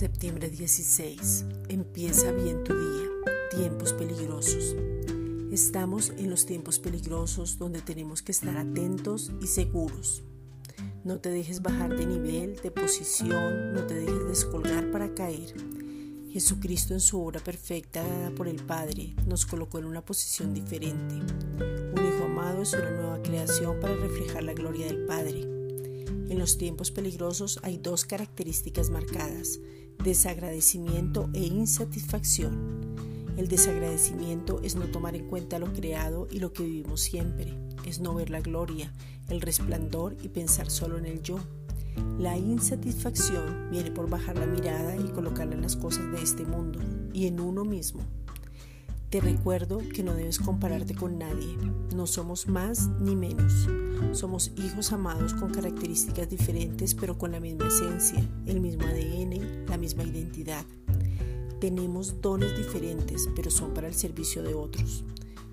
16. Empieza bien tu día. Tiempos peligrosos. Estamos en los tiempos peligrosos donde tenemos que estar atentos y seguros. No te dejes bajar de nivel, de posición, no te dejes descolgar para caer. Jesucristo en su obra perfecta dada por el Padre nos colocó en una posición diferente. Un hijo amado es una nueva creación para reflejar la gloria del Padre. En los tiempos peligrosos hay dos características marcadas, desagradecimiento e insatisfacción. El desagradecimiento es no tomar en cuenta lo creado y lo que vivimos siempre, es no ver la gloria, el resplandor y pensar solo en el yo. La insatisfacción viene por bajar la mirada y colocarla en las cosas de este mundo y en uno mismo. Te recuerdo que no debes compararte con nadie. No somos más ni menos. Somos hijos amados con características diferentes pero con la misma esencia, el mismo ADN, la misma identidad. Tenemos dones diferentes pero son para el servicio de otros.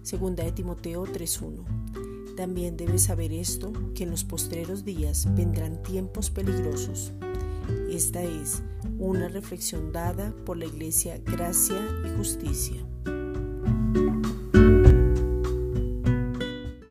Segunda de Timoteo 3.1. También debes saber esto, que en los postreros días vendrán tiempos peligrosos. Esta es una reflexión dada por la Iglesia Gracia y Justicia.